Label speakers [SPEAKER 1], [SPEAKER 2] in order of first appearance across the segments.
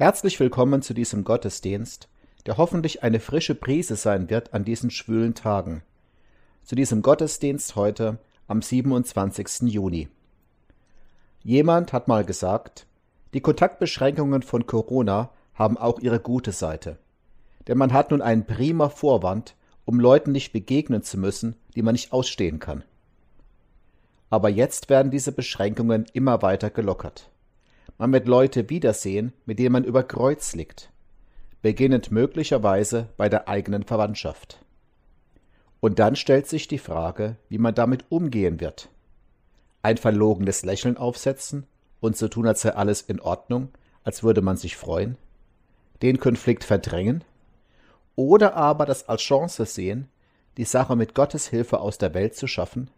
[SPEAKER 1] Herzlich willkommen zu diesem Gottesdienst, der hoffentlich eine frische Prise sein wird an diesen schwülen Tagen. Zu diesem Gottesdienst heute am 27. Juni. Jemand hat mal gesagt, die Kontaktbeschränkungen von Corona haben auch ihre gute Seite. Denn man hat nun einen prima Vorwand, um Leuten nicht begegnen zu müssen, die man nicht ausstehen kann. Aber jetzt werden diese Beschränkungen immer weiter gelockert man wird Leute wiedersehen, mit denen man über Kreuz liegt, beginnend möglicherweise bei der eigenen Verwandtschaft. Und dann stellt sich die Frage, wie man damit umgehen wird. Ein verlogenes Lächeln aufsetzen und so tun, als sei alles in Ordnung, als würde man sich freuen, den Konflikt verdrängen oder aber das als Chance sehen, die Sache mit Gottes Hilfe aus der Welt zu schaffen?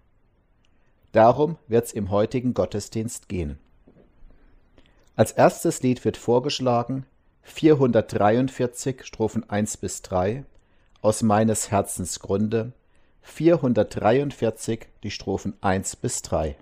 [SPEAKER 1] Darum wird's im heutigen Gottesdienst gehen. Als erstes Lied wird vorgeschlagen 443 Strophen 1 bis 3 aus meines Herzens Grunde 443 die Strophen 1 bis 3.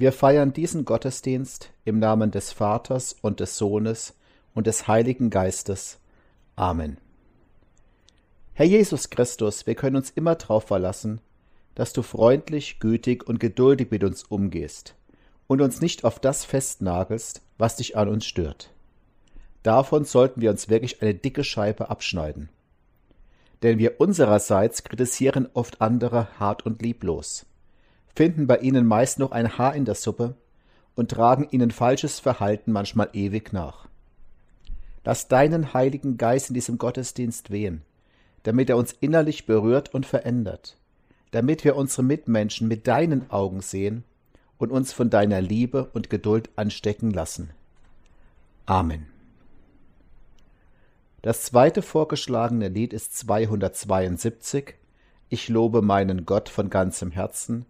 [SPEAKER 1] Wir feiern diesen Gottesdienst im Namen des Vaters und des Sohnes und des Heiligen Geistes. Amen. Herr Jesus Christus, wir können uns immer darauf verlassen, dass du freundlich, gütig und geduldig mit uns umgehst und uns nicht auf das festnagelst, was dich an uns stört. Davon sollten wir uns wirklich eine dicke Scheibe abschneiden. Denn wir unsererseits kritisieren oft andere hart und lieblos finden bei ihnen meist noch ein Haar in der Suppe und tragen ihnen falsches Verhalten manchmal ewig nach. Lass deinen Heiligen Geist in diesem Gottesdienst wehen, damit er uns innerlich berührt und verändert, damit wir unsere Mitmenschen mit deinen Augen sehen und uns von deiner Liebe und Geduld anstecken lassen. Amen. Das zweite vorgeschlagene Lied ist 272 Ich lobe meinen Gott von ganzem Herzen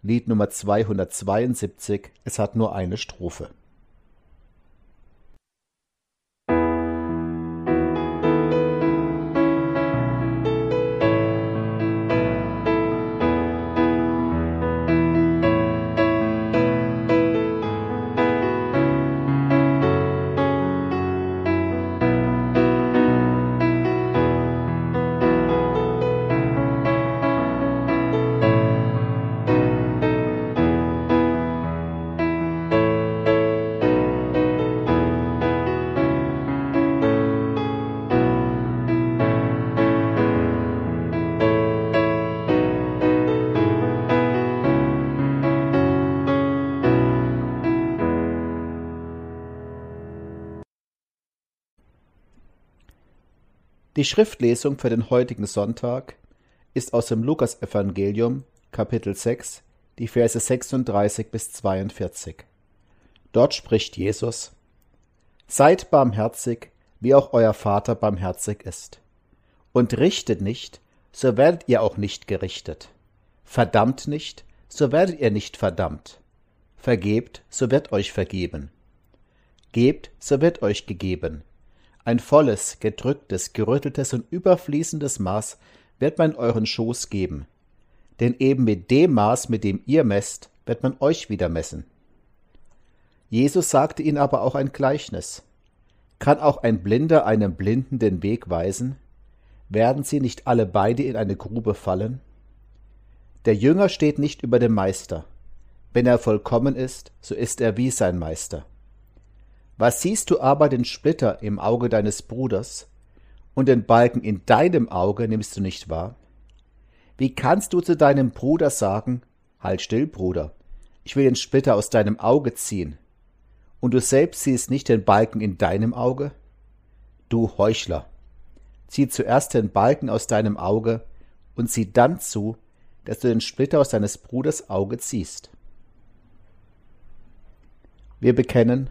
[SPEAKER 1] Lied Nummer 272, es hat nur eine Strophe. Die Schriftlesung für den heutigen Sonntag ist aus dem Lukasevangelium, Kapitel 6, die Verse 36 bis 42. Dort spricht Jesus: Seid barmherzig, wie auch euer Vater barmherzig ist. Und richtet nicht, so werdet ihr auch nicht gerichtet. Verdammt nicht, so werdet ihr nicht verdammt. Vergebt, so wird euch vergeben. Gebt, so wird euch gegeben ein volles, gedrücktes, gerütteltes und überfließendes Maß wird man euren Schoß geben. Denn eben mit dem Maß, mit dem ihr messt, wird man euch wieder messen. Jesus sagte ihnen aber auch ein Gleichnis. Kann auch ein Blinder einem Blinden den Weg weisen? Werden sie nicht alle beide in eine Grube fallen? Der Jünger steht nicht über dem Meister. Wenn er vollkommen ist, so ist er wie sein Meister. Was siehst du aber den Splitter im Auge deines Bruders, und den Balken in deinem Auge nimmst du nicht wahr? Wie kannst du zu deinem Bruder sagen, Halt still, Bruder, ich will den Splitter aus deinem Auge ziehen, und du selbst siehst nicht den Balken in deinem Auge? Du Heuchler, zieh zuerst den Balken aus deinem Auge und sieh dann zu, dass du den Splitter aus deines Bruders Auge ziehst. Wir bekennen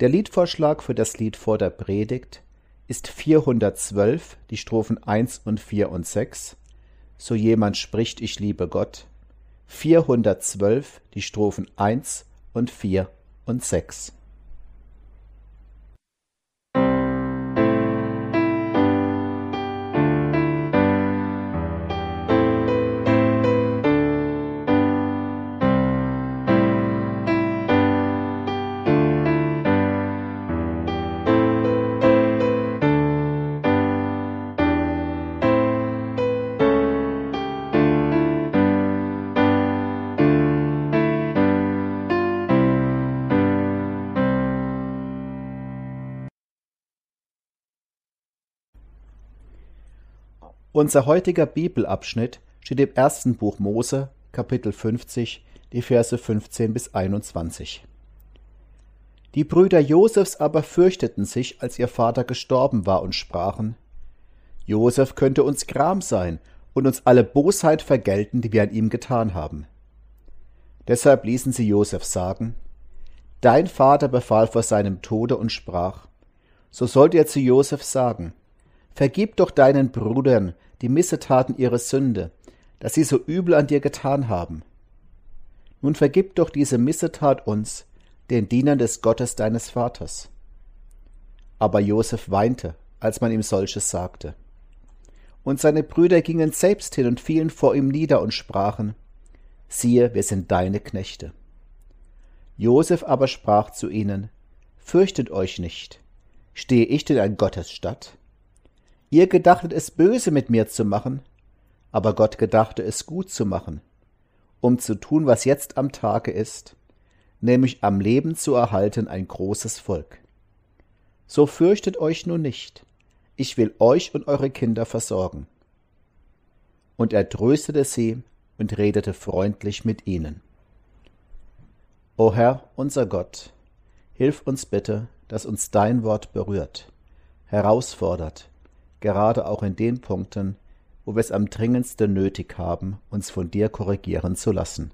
[SPEAKER 1] Der Liedvorschlag für das Lied vor der Predigt ist 412, die Strophen 1 und 4 und 6, so jemand spricht, ich liebe Gott, 412, die Strophen 1 und 4 und 6. Unser heutiger Bibelabschnitt steht im ersten Buch Mose, Kapitel 50, die Verse 15 bis 21. Die Brüder Josefs aber fürchteten sich, als ihr Vater gestorben war, und sprachen: Josef könnte uns Gram sein und uns alle Bosheit vergelten, die wir an ihm getan haben. Deshalb ließen sie Josef sagen: Dein Vater befahl vor seinem Tode und sprach: So sollt ihr zu Josef sagen: Vergib doch deinen Brüdern die Missetaten ihrer Sünde, dass sie so übel an dir getan haben. Nun vergib doch diese Missetat uns, den Dienern des Gottes deines Vaters. Aber Josef weinte, als man ihm solches sagte. Und seine Brüder gingen selbst hin und fielen vor ihm nieder und sprachen, siehe, wir sind deine Knechte. Josef aber sprach zu ihnen, Fürchtet euch nicht, stehe ich denn an Gottes Statt? Ihr gedachtet es böse mit mir zu machen, aber Gott gedachte es gut zu machen, um zu tun, was jetzt am Tage ist, nämlich am Leben zu erhalten ein großes Volk. So fürchtet euch nun nicht, ich will euch und eure Kinder versorgen. Und er tröstete sie und redete freundlich mit ihnen. O Herr, unser Gott, hilf uns bitte, dass uns dein Wort berührt, herausfordert, gerade auch in den Punkten, wo wir es am dringendsten nötig haben, uns von dir korrigieren zu lassen.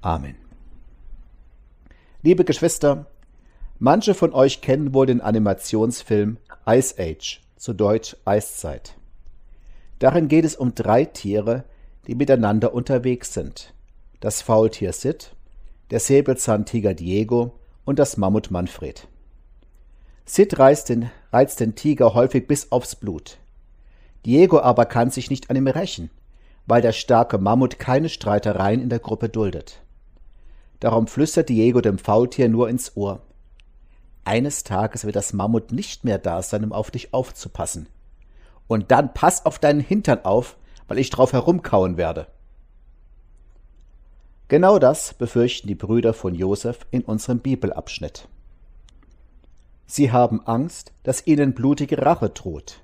[SPEAKER 1] Amen. Liebe Geschwister, manche von euch kennen wohl den Animationsfilm Ice Age, zu Deutsch Eiszeit. Darin geht es um drei Tiere, die miteinander unterwegs sind. Das Faultier Sid, der Säbelzahntiger Diego und das Mammut Manfred. Sid reizt den, reizt den Tiger häufig bis aufs Blut. Diego aber kann sich nicht an ihm rächen, weil der starke Mammut keine Streitereien in der Gruppe duldet. Darum flüstert Diego dem Faultier nur ins Ohr. Eines Tages wird das Mammut nicht mehr da sein, um auf dich aufzupassen. Und dann pass auf deinen Hintern auf, weil ich drauf herumkauen werde. Genau das befürchten die Brüder von Josef in unserem Bibelabschnitt. Sie haben Angst, dass ihnen blutige Rache droht.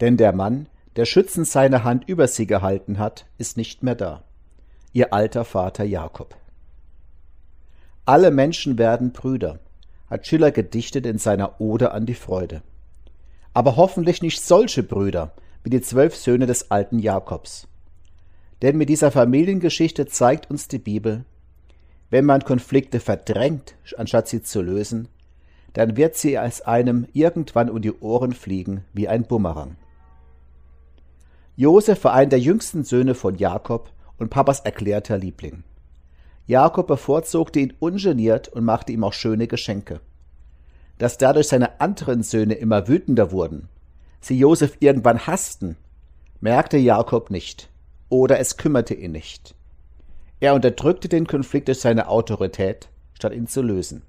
[SPEAKER 1] Denn der Mann, der schützend seine Hand über sie gehalten hat, ist nicht mehr da. Ihr alter Vater Jakob. Alle Menschen werden Brüder, hat Schiller gedichtet in seiner Ode an die Freude. Aber hoffentlich nicht solche Brüder wie die zwölf Söhne des alten Jakobs. Denn mit dieser Familiengeschichte zeigt uns die Bibel, wenn man Konflikte verdrängt, anstatt sie zu lösen, dann wird sie als einem irgendwann um die Ohren fliegen wie ein Bumerang. Josef war einer der jüngsten Söhne von Jakob und Papas erklärter Liebling. Jakob bevorzugte ihn ungeniert und machte ihm auch schöne Geschenke. Dass dadurch seine anderen Söhne immer wütender wurden, sie Josef irgendwann hassten, merkte Jakob nicht, oder es kümmerte ihn nicht. Er unterdrückte den Konflikt durch seine Autorität, statt ihn zu lösen.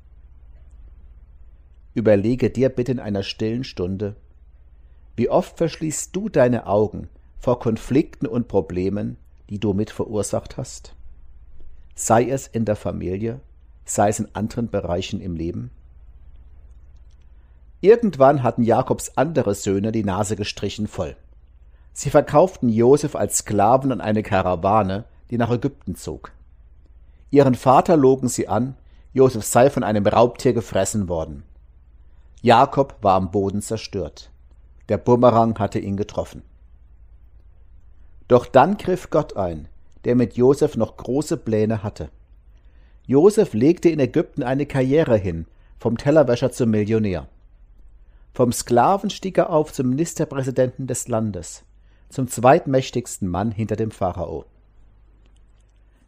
[SPEAKER 1] Überlege dir bitte in einer stillen Stunde, wie oft verschließt du deine Augen vor Konflikten und Problemen, die du mit verursacht hast? Sei es in der Familie, sei es in anderen Bereichen im Leben? Irgendwann hatten Jakobs andere Söhne die Nase gestrichen voll. Sie verkauften Josef als Sklaven an eine Karawane, die nach Ägypten zog. Ihren Vater logen sie an, Josef sei von einem Raubtier gefressen worden. Jakob war am Boden zerstört. Der Bumerang hatte ihn getroffen. Doch dann griff Gott ein, der mit Josef noch große Pläne hatte. Josef legte in Ägypten eine Karriere hin, vom Tellerwäscher zum Millionär. Vom Sklaven stieg er auf zum Ministerpräsidenten des Landes, zum zweitmächtigsten Mann hinter dem Pharao.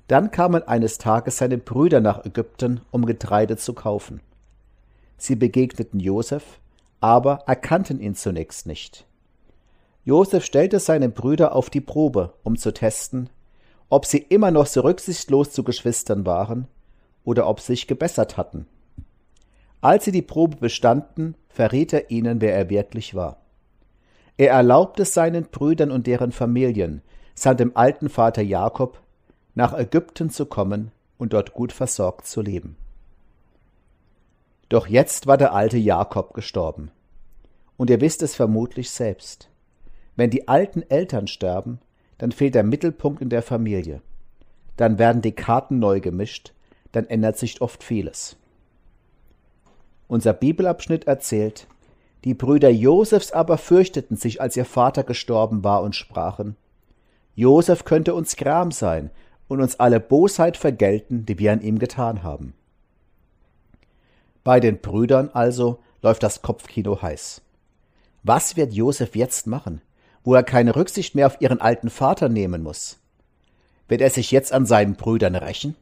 [SPEAKER 1] Dann kamen eines Tages seine Brüder nach Ägypten, um Getreide zu kaufen. Sie begegneten Josef, aber erkannten ihn zunächst nicht. Josef stellte seine Brüder auf die Probe, um zu testen, ob sie immer noch so rücksichtslos zu Geschwistern waren oder ob sie sich gebessert hatten. Als sie die Probe bestanden, verriet er ihnen, wer er wirklich war. Er erlaubte seinen Brüdern und deren Familien, samt dem alten Vater Jakob, nach Ägypten zu kommen und dort gut versorgt zu leben. Doch jetzt war der alte Jakob gestorben. Und ihr wisst es vermutlich selbst. Wenn die alten Eltern sterben, dann fehlt der Mittelpunkt in der Familie. Dann werden die Karten neu gemischt, dann ändert sich oft vieles. Unser Bibelabschnitt erzählt, die Brüder Josefs aber fürchteten sich, als ihr Vater gestorben war und sprachen, Josef könnte uns Gram sein und uns alle Bosheit vergelten, die wir an ihm getan haben. Bei den Brüdern also läuft das Kopfkino heiß. Was wird Josef jetzt machen? wo er keine Rücksicht mehr auf ihren alten Vater nehmen muss. Wird er sich jetzt an seinen Brüdern rächen?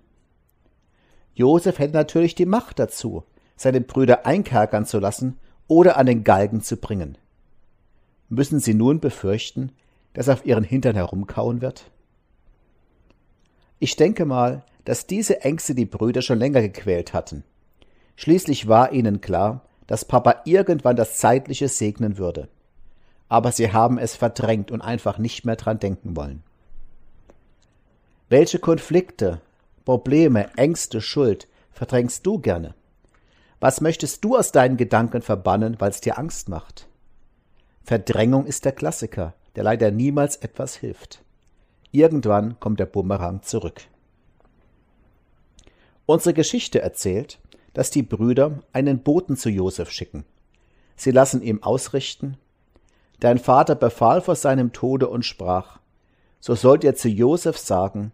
[SPEAKER 1] Josef hätte natürlich die Macht dazu, seine Brüder einkerkern zu lassen oder an den Galgen zu bringen. Müssen sie nun befürchten, dass er auf ihren Hintern herumkauen wird? Ich denke mal, dass diese Ängste die Brüder schon länger gequält hatten. Schließlich war ihnen klar, dass Papa irgendwann das Zeitliche segnen würde aber sie haben es verdrängt und einfach nicht mehr dran denken wollen. Welche Konflikte, Probleme, Ängste, Schuld verdrängst du gerne? Was möchtest du aus deinen Gedanken verbannen, weil es dir Angst macht? Verdrängung ist der Klassiker, der leider niemals etwas hilft. Irgendwann kommt der Bumerang zurück. Unsere Geschichte erzählt, dass die Brüder einen Boten zu Josef schicken. Sie lassen ihm ausrichten, Dein Vater befahl vor seinem Tode und sprach, so sollt ihr zu Josef sagen,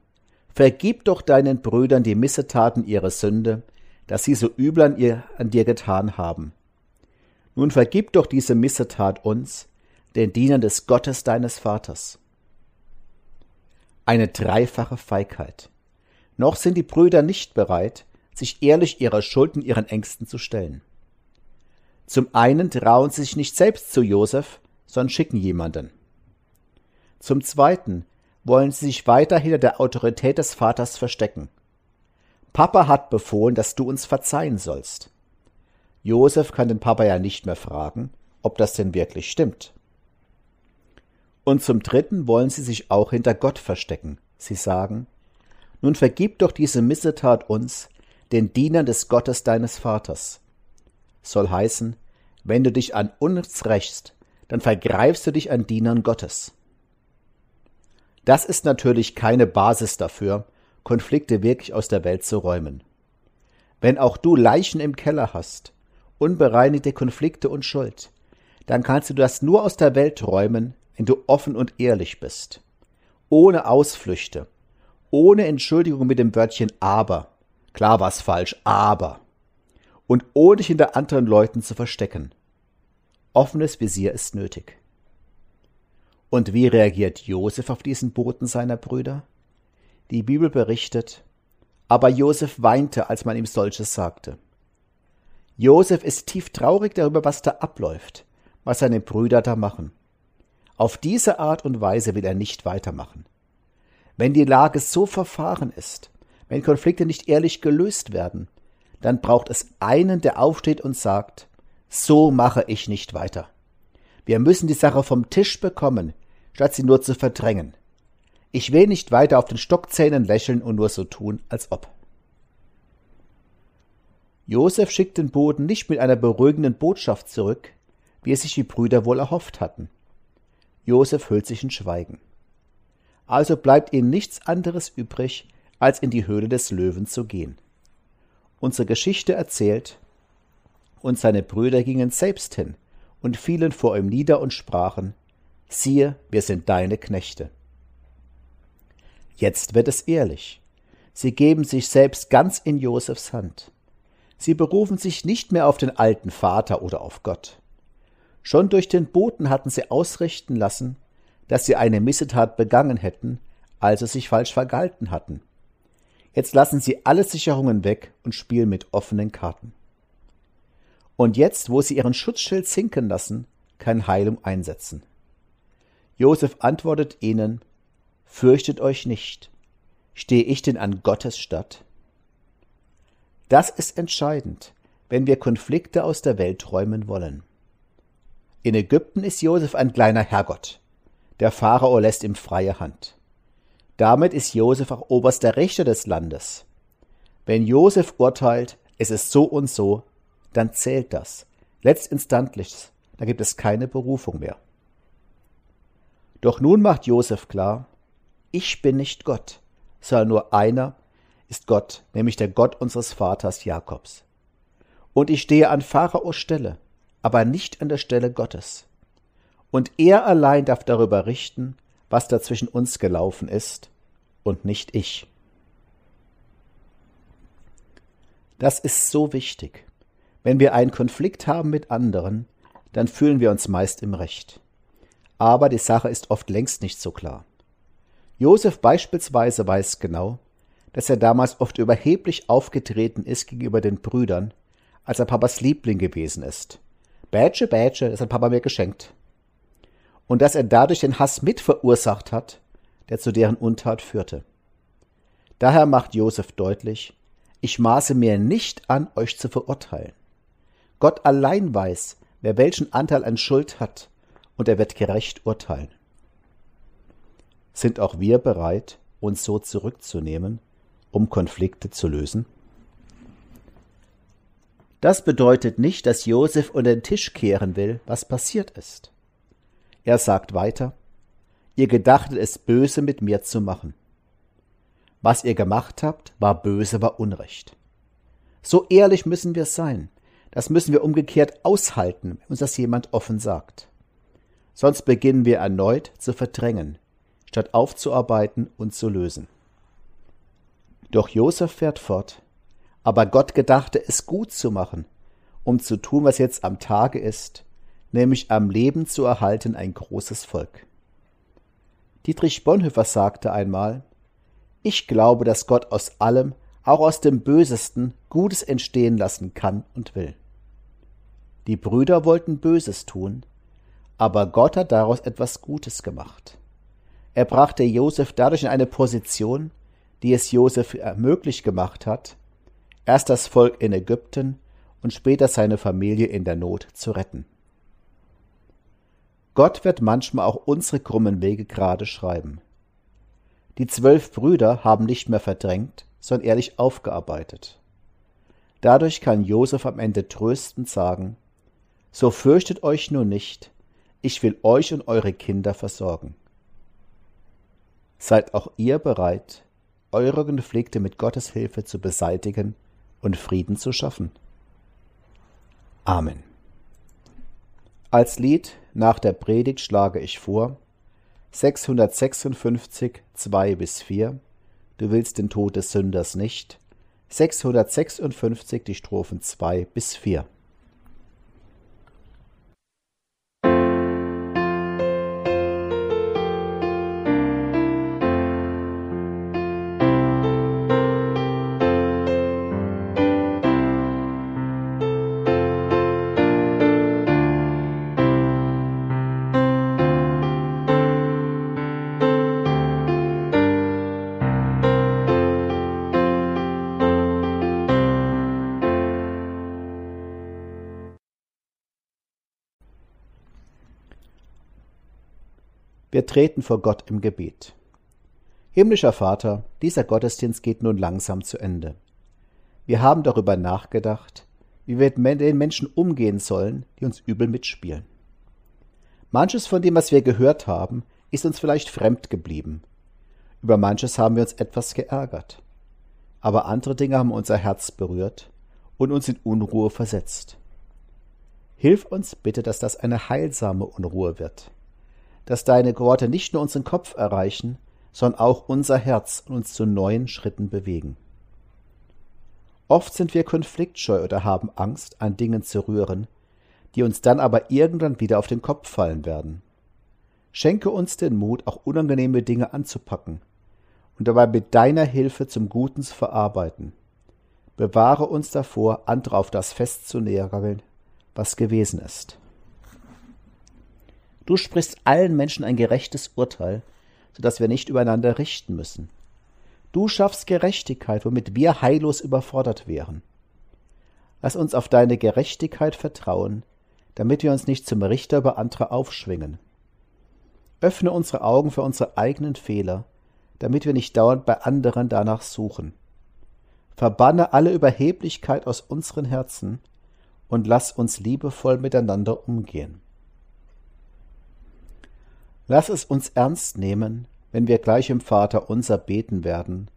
[SPEAKER 1] vergib doch deinen Brüdern die Missetaten ihrer Sünde, dass sie so übel an, ihr, an dir getan haben. Nun vergib doch diese Missetat uns, den Dienern des Gottes deines Vaters. Eine dreifache Feigheit. Noch sind die Brüder nicht bereit, sich ehrlich ihrer Schulden ihren Ängsten zu stellen. Zum einen trauen sie sich nicht selbst zu Josef, sondern schicken jemanden. Zum Zweiten wollen sie sich weiter hinter der Autorität des Vaters verstecken. Papa hat befohlen, dass du uns verzeihen sollst. Josef kann den Papa ja nicht mehr fragen, ob das denn wirklich stimmt. Und zum Dritten wollen sie sich auch hinter Gott verstecken. Sie sagen, nun vergib doch diese Missetat uns, den Dienern des Gottes deines Vaters. Soll heißen, wenn du dich an uns rächst, dann vergreifst du dich an Dienern Gottes. Das ist natürlich keine Basis dafür, Konflikte wirklich aus der Welt zu räumen. Wenn auch du Leichen im Keller hast, unbereinigte Konflikte und Schuld, dann kannst du das nur aus der Welt räumen, wenn du offen und ehrlich bist. Ohne Ausflüchte, ohne Entschuldigung mit dem Wörtchen aber. Klar war's falsch, aber. Und ohne dich hinter anderen Leuten zu verstecken. Offenes Visier ist nötig. Und wie reagiert Josef auf diesen Boten seiner Brüder? Die Bibel berichtet, aber Josef weinte, als man ihm solches sagte. Josef ist tief traurig darüber, was da abläuft, was seine Brüder da machen. Auf diese Art und Weise will er nicht weitermachen. Wenn die Lage so verfahren ist, wenn Konflikte nicht ehrlich gelöst werden, dann braucht es einen, der aufsteht und sagt, so mache ich nicht weiter. Wir müssen die Sache vom Tisch bekommen, statt sie nur zu verdrängen. Ich will nicht weiter auf den Stockzähnen lächeln und nur so tun, als ob. Josef schickt den Boten nicht mit einer beruhigenden Botschaft zurück, wie es sich die Brüder wohl erhofft hatten. Josef hüllt sich in Schweigen. Also bleibt ihnen nichts anderes übrig, als in die Höhle des Löwen zu gehen. Unsere Geschichte erzählt, und seine Brüder gingen selbst hin und fielen vor ihm nieder und sprachen, siehe, wir sind deine Knechte. Jetzt wird es ehrlich. Sie geben sich selbst ganz in Josefs Hand. Sie berufen sich nicht mehr auf den alten Vater oder auf Gott. Schon durch den Boten hatten sie ausrichten lassen, dass sie eine Missetat begangen hätten, also sich falsch vergalten hatten. Jetzt lassen sie alle Sicherungen weg und spielen mit offenen Karten. Und jetzt, wo sie ihren Schutzschild sinken lassen, kann Heilung einsetzen. Josef antwortet ihnen, Fürchtet euch nicht, stehe ich denn an Gottes Statt? Das ist entscheidend, wenn wir Konflikte aus der Welt räumen wollen. In Ägypten ist Josef ein kleiner Herrgott. Der Pharao lässt ihm freie Hand. Damit ist Josef auch oberster Richter des Landes. Wenn Josef urteilt, es ist so und so, dann zählt das. Letztinstantlich, da gibt es keine Berufung mehr. Doch nun macht Josef klar, ich bin nicht Gott, sondern nur einer ist Gott, nämlich der Gott unseres Vaters Jakobs. Und ich stehe an Pharaos Stelle, aber nicht an der Stelle Gottes. Und er allein darf darüber richten, was da zwischen uns gelaufen ist, und nicht ich. Das ist so wichtig. Wenn wir einen Konflikt haben mit anderen, dann fühlen wir uns meist im Recht. Aber die Sache ist oft längst nicht so klar. Josef beispielsweise weiß genau, dass er damals oft überheblich aufgetreten ist gegenüber den Brüdern, als er Papas Liebling gewesen ist. Bätsche, Bätsche, das hat Papa mir geschenkt. Und dass er dadurch den Hass mit verursacht hat, der zu deren Untat führte. Daher macht Josef deutlich, ich maße mir nicht an, euch zu verurteilen. Gott allein weiß, wer welchen Anteil an Schuld hat, und er wird gerecht urteilen. Sind auch wir bereit, uns so zurückzunehmen, um Konflikte zu lösen? Das bedeutet nicht, dass Josef unter den Tisch kehren will, was passiert ist. Er sagt weiter, ihr gedachtet es böse mit mir zu machen. Was ihr gemacht habt, war böse, war Unrecht. So ehrlich müssen wir sein. Das müssen wir umgekehrt aushalten, wenn uns das jemand offen sagt. Sonst beginnen wir erneut zu verdrängen, statt aufzuarbeiten und zu lösen. Doch Josef fährt fort. Aber Gott gedachte es gut zu machen, um zu tun, was jetzt am Tage ist, nämlich am Leben zu erhalten ein großes Volk. Dietrich Bonhoeffer sagte einmal, ich glaube, dass Gott aus allem, auch aus dem Bösesten, Gutes entstehen lassen kann und will. Die Brüder wollten Böses tun, aber Gott hat daraus etwas Gutes gemacht. Er brachte Josef dadurch in eine Position, die es Josef möglich gemacht hat, erst das Volk in Ägypten und später seine Familie in der Not zu retten. Gott wird manchmal auch unsere krummen Wege gerade schreiben. Die zwölf Brüder haben nicht mehr verdrängt, sondern ehrlich aufgearbeitet. Dadurch kann Josef am Ende tröstend sagen, so fürchtet euch nur nicht, ich will euch und eure Kinder versorgen. Seid auch ihr bereit, eure Konflikte mit Gottes Hilfe zu beseitigen und Frieden zu schaffen. Amen. Als Lied nach der Predigt schlage ich vor 656 2 bis 4 Du willst den Tod des Sünders nicht. 656 die Strophen 2 bis 4 Wir treten vor Gott im Gebet. Himmlischer Vater, dieser Gottesdienst geht nun langsam zu Ende. Wir haben darüber nachgedacht, wie wir mit den Menschen umgehen sollen, die uns übel mitspielen. Manches von dem, was wir gehört haben, ist uns vielleicht fremd geblieben. Über manches haben wir uns etwas geärgert. Aber andere Dinge haben unser Herz berührt und uns in Unruhe versetzt. Hilf uns bitte, dass das eine heilsame Unruhe wird, dass deine Worte nicht nur unseren Kopf erreichen, sondern auch unser Herz und uns zu neuen Schritten bewegen. Oft sind wir konfliktscheu oder haben Angst, an Dingen zu rühren, die uns dann aber irgendwann wieder auf den Kopf fallen werden. Schenke uns den Mut, auch unangenehme Dinge anzupacken und dabei mit deiner Hilfe zum Guten zu verarbeiten. Bewahre uns davor, andere auf das festzunageln, was gewesen ist. Du sprichst allen Menschen ein gerechtes Urteil, so dass wir nicht übereinander richten müssen. Du schaffst Gerechtigkeit, womit wir heillos überfordert wären. Lass uns auf deine Gerechtigkeit vertrauen, damit wir uns nicht zum Richter über andere aufschwingen. Öffne unsere Augen für unsere eigenen Fehler, damit wir nicht dauernd bei anderen danach suchen. Verbanne alle Überheblichkeit aus unseren Herzen und lass uns liebevoll miteinander umgehen. Lass es uns ernst nehmen, wenn wir gleich im Vater unser beten werden.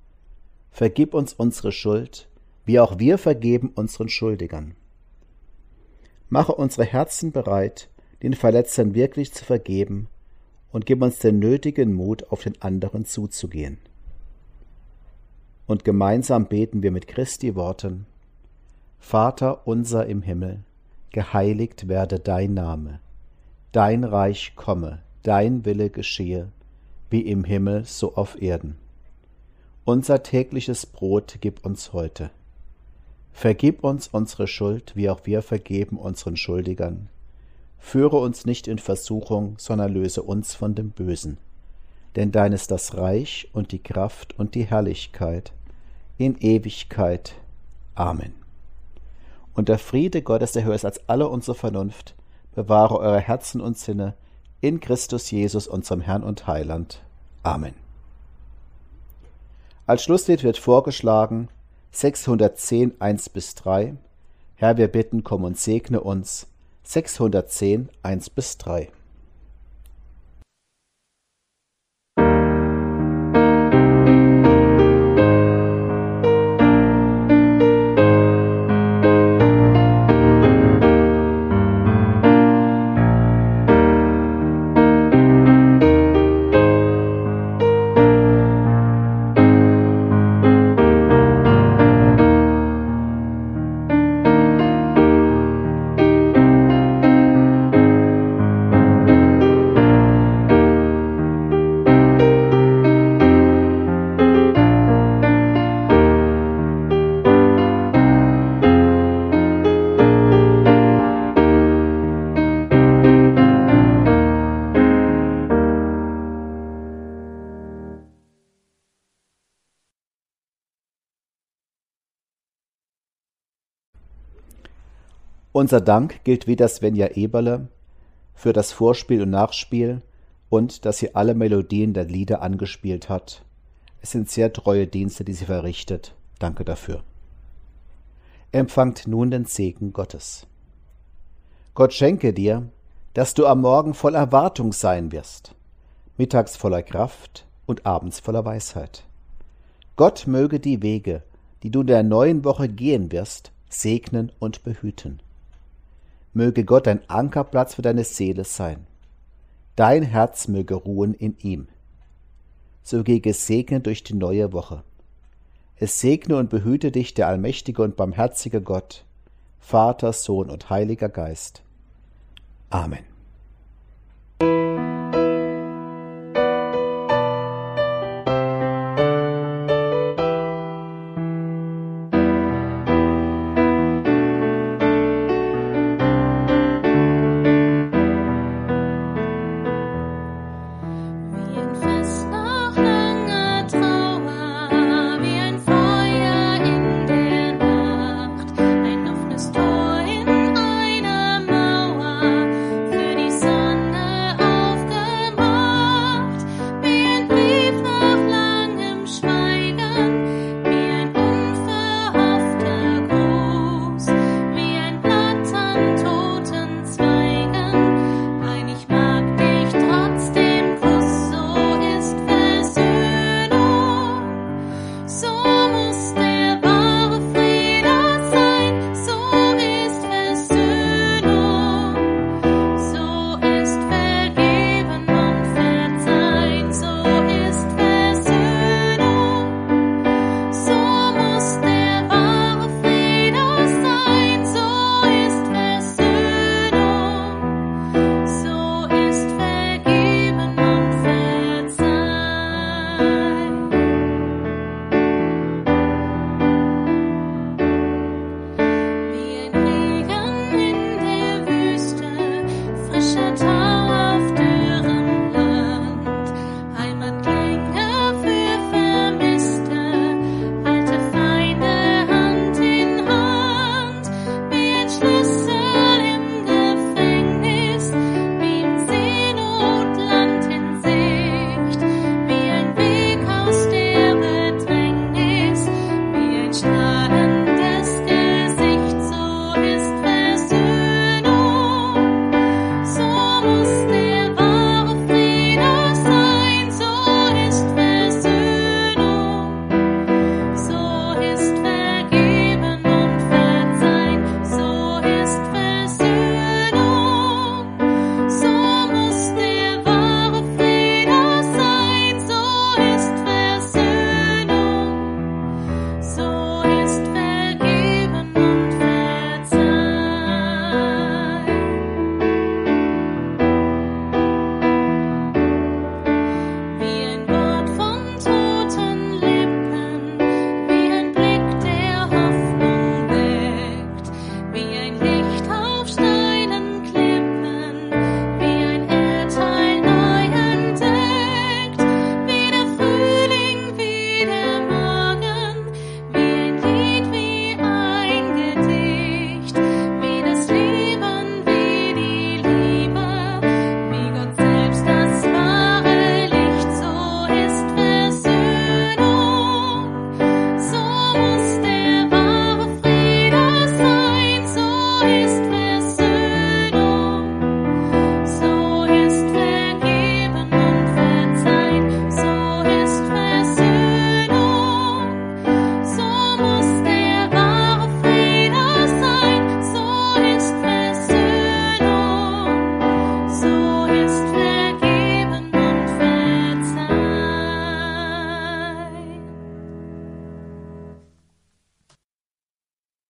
[SPEAKER 1] Vergib uns unsere Schuld, wie auch wir vergeben unseren Schuldigern. Mache unsere Herzen bereit, den Verletzern wirklich zu vergeben und gib uns den nötigen Mut, auf den anderen zuzugehen. Und gemeinsam beten wir mit Christi Worten, Vater unser im Himmel, geheiligt werde dein Name, dein Reich komme, dein Wille geschehe, wie im Himmel so auf Erden. Unser tägliches Brot gib uns heute. Vergib uns unsere Schuld, wie auch wir vergeben unseren Schuldigern. Führe uns nicht in Versuchung, sondern löse uns von dem Bösen. Denn dein ist das Reich und die Kraft und die Herrlichkeit in Ewigkeit. Amen. Und der Friede Gottes, der höher ist als alle unsere Vernunft, bewahre eure Herzen und Sinne in Christus Jesus, unserem Herrn und Heiland. Amen. Als Schlusslied wird vorgeschlagen 610 1 bis 3. Herr, wir bitten, komm und segne uns. 610 1 bis 3. Unser Dank gilt wieder Svenja Eberle für das Vorspiel und Nachspiel und dass sie alle Melodien der Lieder angespielt hat. Es sind sehr treue Dienste, die sie verrichtet. Danke dafür. Empfangt nun den Segen Gottes. Gott schenke dir, dass du am Morgen voll Erwartung sein wirst, mittags voller Kraft und abends voller Weisheit. Gott möge die Wege, die du in der neuen Woche gehen wirst, segnen und behüten. Möge Gott ein Ankerplatz für deine Seele sein. Dein Herz möge ruhen in ihm. So gehe gesegnet durch die neue Woche. Es segne und behüte dich der allmächtige und barmherzige Gott, Vater, Sohn und Heiliger Geist. Amen.